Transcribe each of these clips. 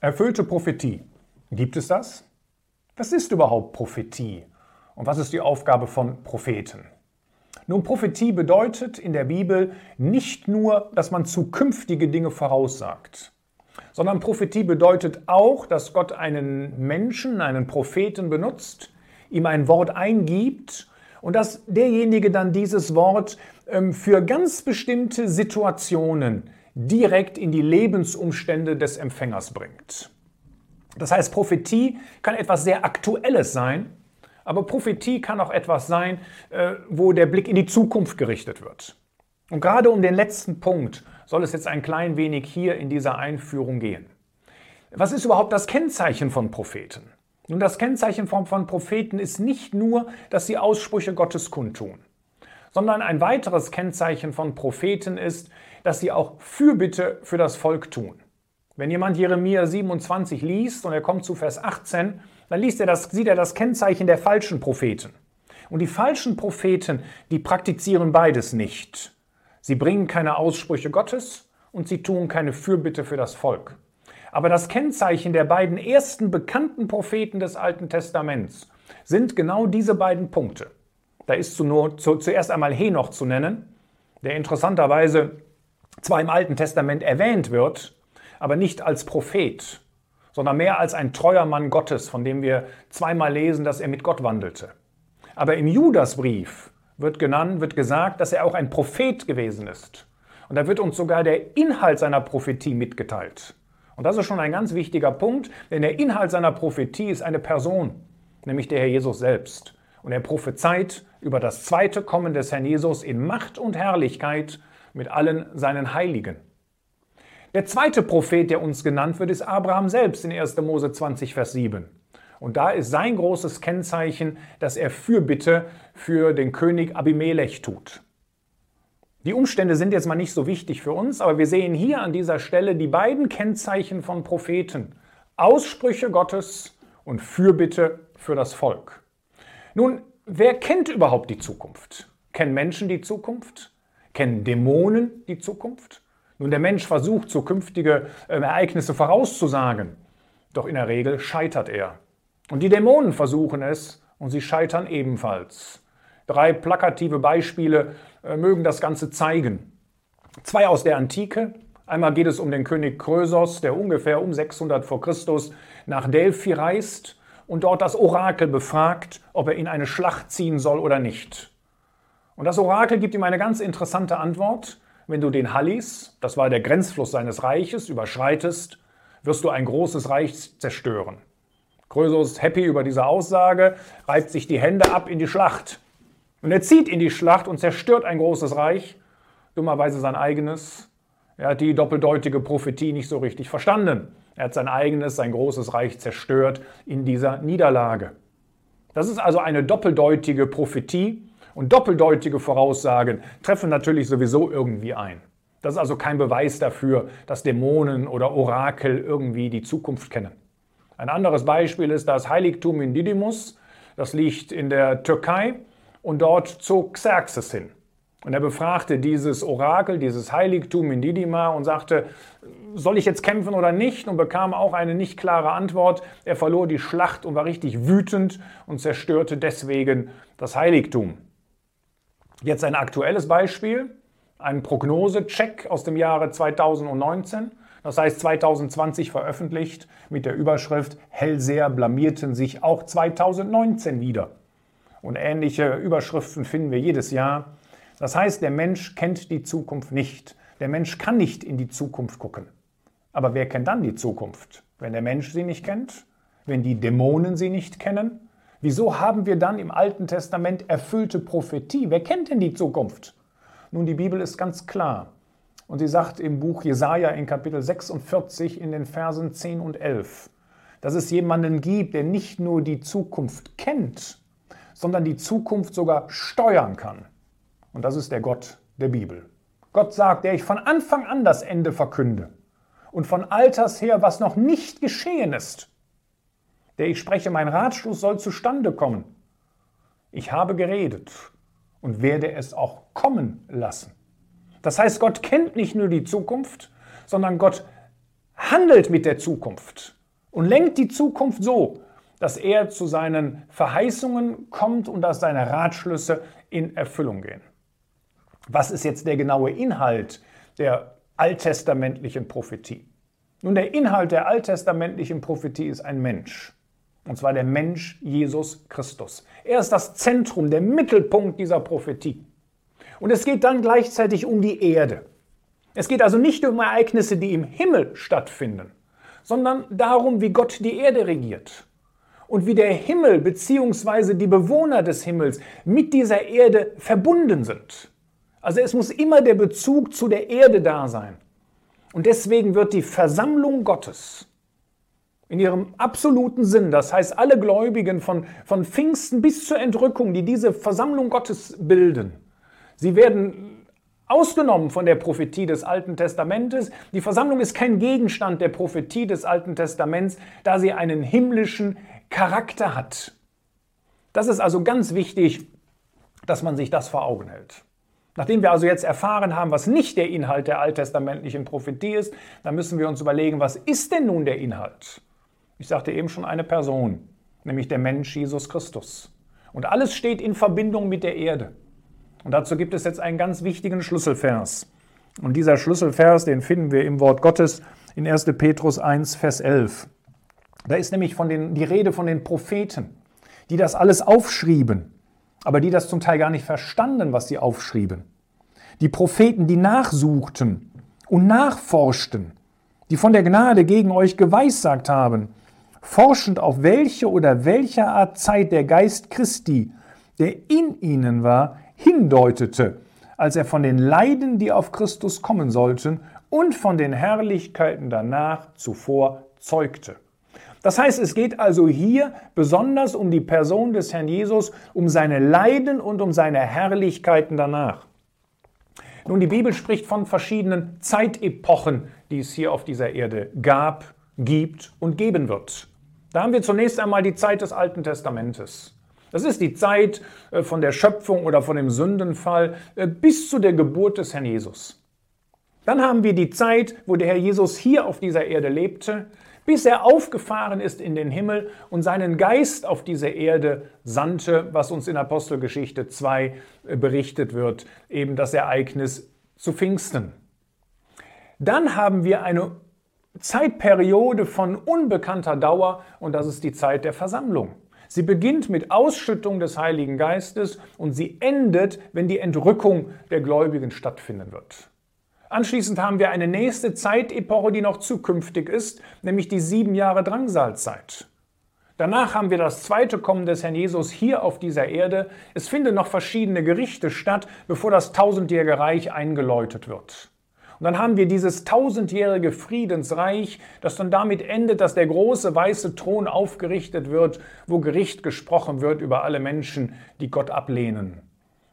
Erfüllte Prophetie. Gibt es das? Was ist überhaupt Prophetie? Und was ist die Aufgabe von Propheten? Nun, Prophetie bedeutet in der Bibel nicht nur, dass man zukünftige Dinge voraussagt, sondern Prophetie bedeutet auch, dass Gott einen Menschen, einen Propheten benutzt, ihm ein Wort eingibt und dass derjenige dann dieses Wort ähm, für ganz bestimmte Situationen direkt in die Lebensumstände des Empfängers bringt. Das heißt, Prophetie kann etwas sehr Aktuelles sein, aber Prophetie kann auch etwas sein, äh, wo der Blick in die Zukunft gerichtet wird. Und gerade um den letzten Punkt soll es jetzt ein klein wenig hier in dieser Einführung gehen. Was ist überhaupt das Kennzeichen von Propheten? Nun, das Kennzeichen von, Propheten ist nicht nur, dass sie Aussprüche Gottes kundtun, sondern ein weiteres Kennzeichen von Propheten ist, dass sie auch Fürbitte für das Volk tun. Wenn jemand Jeremia 27 liest und er kommt zu Vers 18, dann liest er das, sieht er das Kennzeichen der falschen Propheten. Und die falschen Propheten, die praktizieren beides nicht. Sie bringen keine Aussprüche Gottes und sie tun keine Fürbitte für das Volk. Aber das Kennzeichen der beiden ersten bekannten Propheten des Alten Testaments sind genau diese beiden Punkte. Da ist zuerst einmal Henoch zu nennen, der interessanterweise zwar im Alten Testament erwähnt wird, aber nicht als Prophet, sondern mehr als ein treuer Mann Gottes, von dem wir zweimal lesen, dass er mit Gott wandelte. Aber im Judasbrief wird genannt, wird gesagt, dass er auch ein Prophet gewesen ist. Und da wird uns sogar der Inhalt seiner Prophetie mitgeteilt. Und das ist schon ein ganz wichtiger Punkt, denn der Inhalt seiner Prophetie ist eine Person, nämlich der Herr Jesus selbst. Und er prophezeit über das zweite Kommen des Herrn Jesus in Macht und Herrlichkeit mit allen seinen Heiligen. Der zweite Prophet, der uns genannt wird, ist Abraham selbst in 1. Mose 20, Vers 7. Und da ist sein großes Kennzeichen, dass er Fürbitte für den König Abimelech tut. Die Umstände sind jetzt mal nicht so wichtig für uns, aber wir sehen hier an dieser Stelle die beiden Kennzeichen von Propheten. Aussprüche Gottes und Fürbitte für das Volk. Nun, wer kennt überhaupt die Zukunft? Kennen Menschen die Zukunft? Kennen Dämonen die Zukunft? Nun, der Mensch versucht, zukünftige ähm, Ereignisse vorauszusagen, doch in der Regel scheitert er. Und die Dämonen versuchen es und sie scheitern ebenfalls. Drei plakative Beispiele mögen das Ganze zeigen. Zwei aus der Antike. Einmal geht es um den König Krösos, der ungefähr um 600 vor Christus nach Delphi reist und dort das Orakel befragt, ob er in eine Schlacht ziehen soll oder nicht. Und das Orakel gibt ihm eine ganz interessante Antwort. Wenn du den Hallis, das war der Grenzfluss seines Reiches, überschreitest, wirst du ein großes Reich zerstören. Krösus, happy über diese Aussage, reibt sich die Hände ab in die Schlacht. Und er zieht in die Schlacht und zerstört ein großes Reich, dummerweise sein eigenes. Er hat die doppeldeutige Prophetie nicht so richtig verstanden. Er hat sein eigenes, sein großes Reich zerstört in dieser Niederlage. Das ist also eine doppeldeutige Prophetie, und doppeldeutige Voraussagen treffen natürlich sowieso irgendwie ein. Das ist also kein Beweis dafür, dass Dämonen oder Orakel irgendwie die Zukunft kennen. Ein anderes Beispiel ist das Heiligtum in Didymus. Das liegt in der Türkei und dort zog Xerxes hin. Und er befragte dieses Orakel, dieses Heiligtum in Didima und sagte, soll ich jetzt kämpfen oder nicht? Und bekam auch eine nicht klare Antwort. Er verlor die Schlacht und war richtig wütend und zerstörte deswegen das Heiligtum. Jetzt ein aktuelles Beispiel, ein Prognosecheck aus dem Jahre 2019. Das heißt 2020 veröffentlicht mit der Überschrift Hellseher blamierten sich auch 2019 wieder. Und ähnliche Überschriften finden wir jedes Jahr. Das heißt, der Mensch kennt die Zukunft nicht. Der Mensch kann nicht in die Zukunft gucken. Aber wer kennt dann die Zukunft? Wenn der Mensch sie nicht kennt? Wenn die Dämonen sie nicht kennen? Wieso haben wir dann im Alten Testament erfüllte Prophetie? Wer kennt denn die Zukunft? Nun, die Bibel ist ganz klar. Und sie sagt im Buch Jesaja in Kapitel 46 in den Versen 10 und 11, dass es jemanden gibt, der nicht nur die Zukunft kennt, sondern die Zukunft sogar steuern kann. Und das ist der Gott der Bibel. Gott sagt, der ich von Anfang an das Ende verkünde und von Alters her, was noch nicht geschehen ist der ich spreche, mein Ratschluss soll zustande kommen. Ich habe geredet und werde es auch kommen lassen. Das heißt, Gott kennt nicht nur die Zukunft, sondern Gott handelt mit der Zukunft und lenkt die Zukunft so, dass er zu seinen Verheißungen kommt und dass seine Ratschlüsse in Erfüllung gehen. Was ist jetzt der genaue Inhalt der alttestamentlichen Prophetie? Nun, der Inhalt der alttestamentlichen Prophetie ist ein Mensch. Und zwar der Mensch Jesus Christus. Er ist das Zentrum, der Mittelpunkt dieser Prophetie. Und es geht dann gleichzeitig um die Erde. Es geht also nicht um Ereignisse, die im Himmel stattfinden, sondern darum, wie Gott die Erde regiert und wie der Himmel bzw. die Bewohner des Himmels mit dieser Erde verbunden sind. Also es muss immer der Bezug zu der Erde da sein. Und deswegen wird die Versammlung Gottes in ihrem absoluten Sinn, das heißt alle Gläubigen von, von Pfingsten bis zur Entrückung, die diese Versammlung Gottes bilden, sie werden ausgenommen von der Prophetie des Alten Testamentes. Die Versammlung ist kein Gegenstand der Prophetie des Alten Testaments, da sie einen himmlischen Charakter hat. Das ist also ganz wichtig, dass man sich das vor Augen hält. Nachdem wir also jetzt erfahren haben, was nicht der Inhalt der alttestamentlichen Prophetie ist, dann müssen wir uns überlegen, was ist denn nun der Inhalt? Ich sagte eben schon eine Person, nämlich der Mensch Jesus Christus. Und alles steht in Verbindung mit der Erde. Und dazu gibt es jetzt einen ganz wichtigen Schlüsselvers. Und dieser Schlüsselvers, den finden wir im Wort Gottes in 1. Petrus 1, Vers 11. Da ist nämlich von den, die Rede von den Propheten, die das alles aufschrieben aber die das zum Teil gar nicht verstanden, was sie aufschrieben. Die Propheten, die nachsuchten und nachforschten, die von der Gnade gegen euch geweissagt haben, forschend auf welche oder welcher Art Zeit der Geist Christi, der in ihnen war, hindeutete, als er von den Leiden, die auf Christus kommen sollten, und von den Herrlichkeiten danach zuvor zeugte. Das heißt, es geht also hier besonders um die Person des Herrn Jesus, um seine Leiden und um seine Herrlichkeiten danach. Nun, die Bibel spricht von verschiedenen Zeitepochen, die es hier auf dieser Erde gab, gibt und geben wird. Da haben wir zunächst einmal die Zeit des Alten Testamentes. Das ist die Zeit äh, von der Schöpfung oder von dem Sündenfall äh, bis zu der Geburt des Herrn Jesus. Dann haben wir die Zeit, wo der Herr Jesus hier auf dieser Erde lebte, bis er aufgefahren ist in den Himmel und seinen Geist auf diese Erde sandte, was uns in Apostelgeschichte 2 äh, berichtet wird, eben das Ereignis zu Pfingsten. Dann haben wir eine Zeitperiode von unbekannter Dauer und das ist die Zeit der Versammlung. Sie beginnt mit Ausschüttung des Heiligen Geistes und sie endet, wenn die Entrückung der Gläubigen stattfinden wird. Anschließend haben wir eine nächste Zeitepoche, die noch zukünftig ist, nämlich die sieben Jahre Drangsalzeit. Danach haben wir das zweite Kommen des Herrn Jesus hier auf dieser Erde. Es finden noch verschiedene Gerichte statt, bevor das tausendjährige Reich eingeläutet wird. Und dann haben wir dieses tausendjährige Friedensreich, das dann damit endet, dass der große weiße Thron aufgerichtet wird, wo Gericht gesprochen wird über alle Menschen, die Gott ablehnen.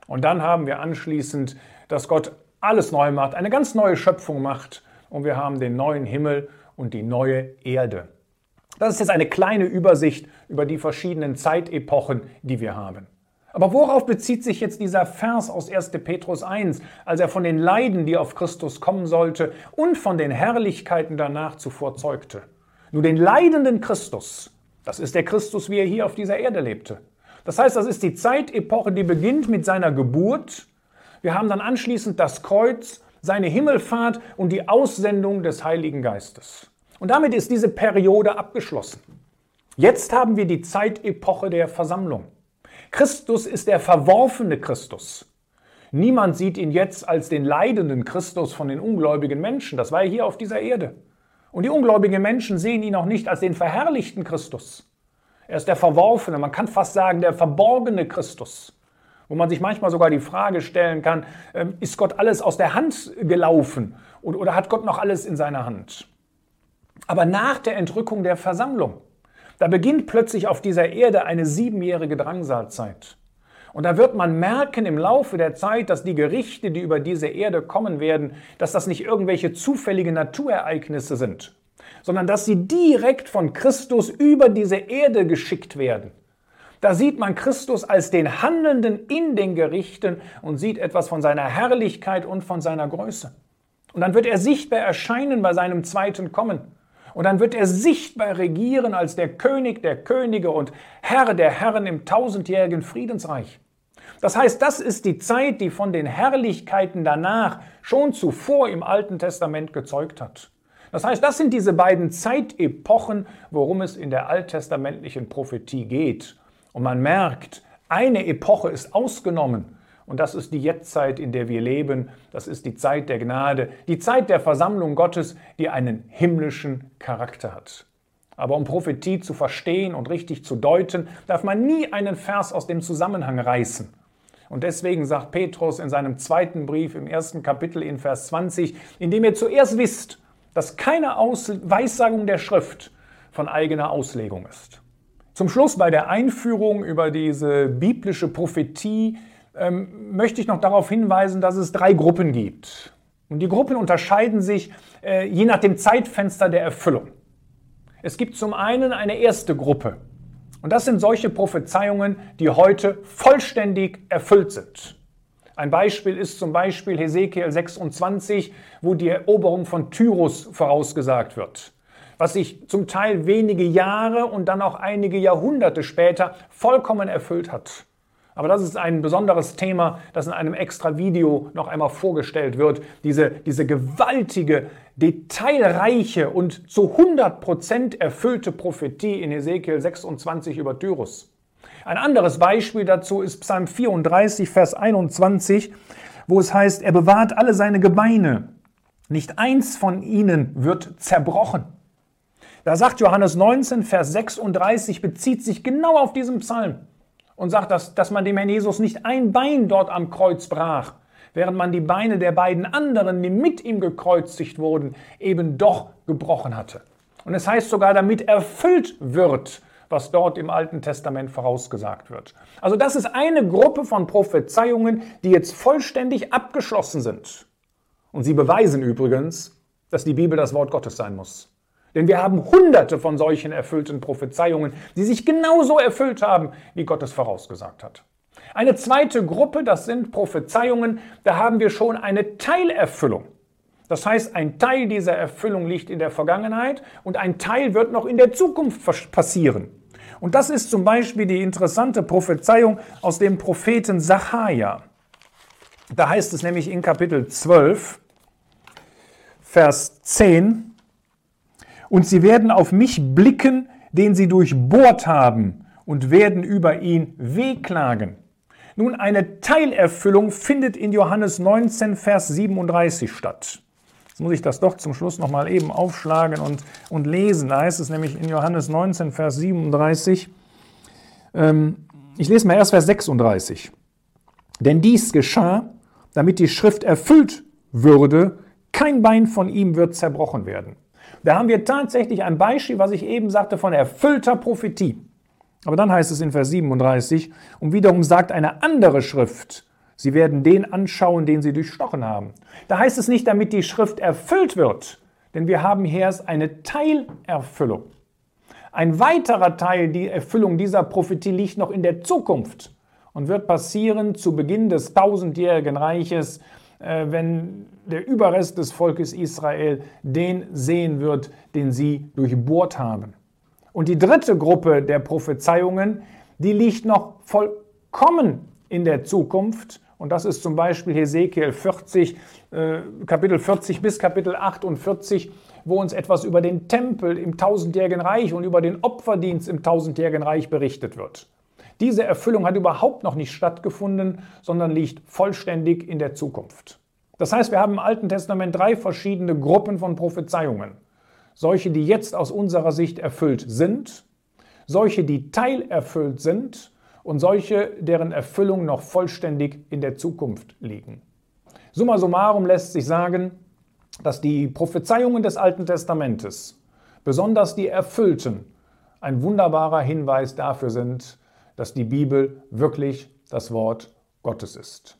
Und dann haben wir anschließend, dass Gott alles neu macht, eine ganz neue Schöpfung macht und wir haben den neuen Himmel und die neue Erde. Das ist jetzt eine kleine Übersicht über die verschiedenen Zeitepochen, die wir haben. Aber worauf bezieht sich jetzt dieser Vers aus 1. Petrus 1, als er von den Leiden, die auf Christus kommen sollte, und von den Herrlichkeiten danach zuvor zeugte? Nur den leidenden Christus, das ist der Christus, wie er hier auf dieser Erde lebte. Das heißt, das ist die Zeitepoche, die beginnt mit seiner Geburt wir haben dann anschließend das Kreuz, seine Himmelfahrt und die Aussendung des Heiligen Geistes. Und damit ist diese Periode abgeschlossen. Jetzt haben wir die Zeitepoche der Versammlung. Christus ist der verworfene Christus. Niemand sieht ihn jetzt als den leidenden Christus von den ungläubigen Menschen. Das war er hier auf dieser Erde. Und die ungläubigen Menschen sehen ihn auch nicht als den verherrlichten Christus. Er ist der verworfene, man kann fast sagen, der verborgene Christus wo man sich manchmal sogar die Frage stellen kann, ähm, ist Gott alles aus der Hand gelaufen oder hat Gott noch alles in seiner Hand? Aber nach der Entrückung der Versammlung, da beginnt plötzlich auf dieser Erde eine siebenjährige Drangsalzeit. Und da wird man merken im Laufe der Zeit, dass die Gerichte, die über diese Erde kommen werden, dass das nicht irgendwelche zufällige Naturereignisse sind, sondern dass sie direkt von Christus über diese Erde geschickt werden. Da sieht man Christus als den Handelnden in den Gerichten und sieht etwas von seiner Herrlichkeit und von seiner Größe. Und dann wird er sichtbar erscheinen bei seinem zweiten Kommen. Und dann wird er sichtbar regieren als der König der Könige und Herr der Herren im tausendjährigen Friedensreich. Das heißt, das ist die Zeit, die von den Herrlichkeiten danach schon zuvor im Alten Testament gezeugt hat. Das heißt, das sind diese beiden Zeitepochen, worum es in der alttestamentlichen Prophetie geht. Und man merkt, eine Epoche ist ausgenommen. Und das ist die Jetztzeit, in der wir leben. Das ist die Zeit der Gnade, die Zeit der Versammlung Gottes, die einen himmlischen Charakter hat. Aber um Prophetie zu verstehen und richtig zu deuten, darf man nie einen Vers aus dem Zusammenhang reißen. Und deswegen sagt Petrus in seinem zweiten Brief im ersten Kapitel in Vers 20, indem ihr zuerst wisst, dass keine Aus Weissagung der Schrift von eigener Auslegung ist. Zum Schluss bei der Einführung über diese biblische Prophetie ähm, möchte ich noch darauf hinweisen, dass es drei Gruppen gibt. Und die Gruppen unterscheiden sich äh, je nach dem Zeitfenster der Erfüllung. Es gibt zum einen eine erste Gruppe. Und das sind solche Prophezeiungen, die heute vollständig erfüllt sind. Ein Beispiel ist zum Beispiel Hesekiel 26, wo die Eroberung von Tyrus vorausgesagt wird, was sich zum Teil wenige Jahre und dann auch einige Jahrhunderte später vollkommen erfüllt hat. Aber das ist ein besonderes Thema, das in einem extra Video noch einmal vorgestellt wird. Diese, diese gewaltige, detailreiche und zu 100% erfüllte Prophetie in Hesekiel 26 über Tyrus. Ein anderes Beispiel dazu ist Psalm 34, Vers 21, wo es heißt, er bewahrt alle seine Gebeine. Nicht eins von ihnen wird zerbrochen. Da sagt Johannes 19, Vers 36, bezieht sich genau auf diesen Psalm und sagt, dass, dass man dem Herrn Jesus nicht ein Bein dort am Kreuz brach, während man die Beine der beiden anderen, die mit ihm gekreuzigt wurden, eben doch gebrochen hatte. Und es heißt sogar, damit erfüllt wird, was dort im Alten Testament vorausgesagt wird. Also das ist eine Gruppe von Prophezeiungen, die jetzt vollständig abgeschlossen sind. Und sie beweisen übrigens, dass die Bibel das Wort Gottes sein muss. Denn wir haben hunderte von solchen erfüllten Prophezeiungen, die sich genauso erfüllt haben, wie Gott es vorausgesagt hat. Eine zweite Gruppe, das sind Prophezeiungen, da haben wir schon eine Teilerfüllung. Das heißt, ein Teil dieser Erfüllung liegt in der Vergangenheit und ein Teil wird noch in der Zukunft passieren. Und das ist zum Beispiel die interessante Prophezeiung aus dem Propheten Sacharja. Da heißt es nämlich in Kapitel 12, Vers 10, und sie werden auf mich blicken, den sie durchbohrt haben, und werden über ihn wehklagen. Nun, eine Teilerfüllung findet in Johannes 19, Vers 37 statt. Jetzt muss ich das doch zum Schluss nochmal eben aufschlagen und, und lesen. Da heißt es nämlich in Johannes 19, Vers 37. Ähm, ich lese mal erst Vers 36. Denn dies geschah, damit die Schrift erfüllt würde, kein Bein von ihm wird zerbrochen werden. Da haben wir tatsächlich ein Beispiel, was ich eben sagte, von erfüllter Prophetie. Aber dann heißt es in Vers 37, und wiederum sagt eine andere Schrift, Sie werden den anschauen, den sie durchstochen haben. Da heißt es nicht, damit die Schrift erfüllt wird, denn wir haben hier erst eine Teilerfüllung. Ein weiterer Teil, die Erfüllung dieser Prophetie liegt noch in der Zukunft und wird passieren zu Beginn des tausendjährigen Reiches, wenn der Überrest des Volkes Israel den sehen wird, den sie durchbohrt haben. Und die dritte Gruppe der Prophezeiungen, die liegt noch vollkommen in der Zukunft und das ist zum Beispiel Hesekiel 40, äh, Kapitel 40 bis Kapitel 48, wo uns etwas über den Tempel im tausendjährigen Reich und über den Opferdienst im tausendjährigen Reich berichtet wird. Diese Erfüllung hat überhaupt noch nicht stattgefunden, sondern liegt vollständig in der Zukunft. Das heißt, wir haben im Alten Testament drei verschiedene Gruppen von Prophezeiungen. Solche, die jetzt aus unserer Sicht erfüllt sind, solche, die teilerfüllt sind und solche, deren Erfüllung noch vollständig in der Zukunft liegen. Summa summarum lässt sich sagen, dass die Prophezeiungen des Alten Testamentes, besonders die erfüllten, ein wunderbarer Hinweis dafür sind, dass die Bibel wirklich das Wort Gottes ist.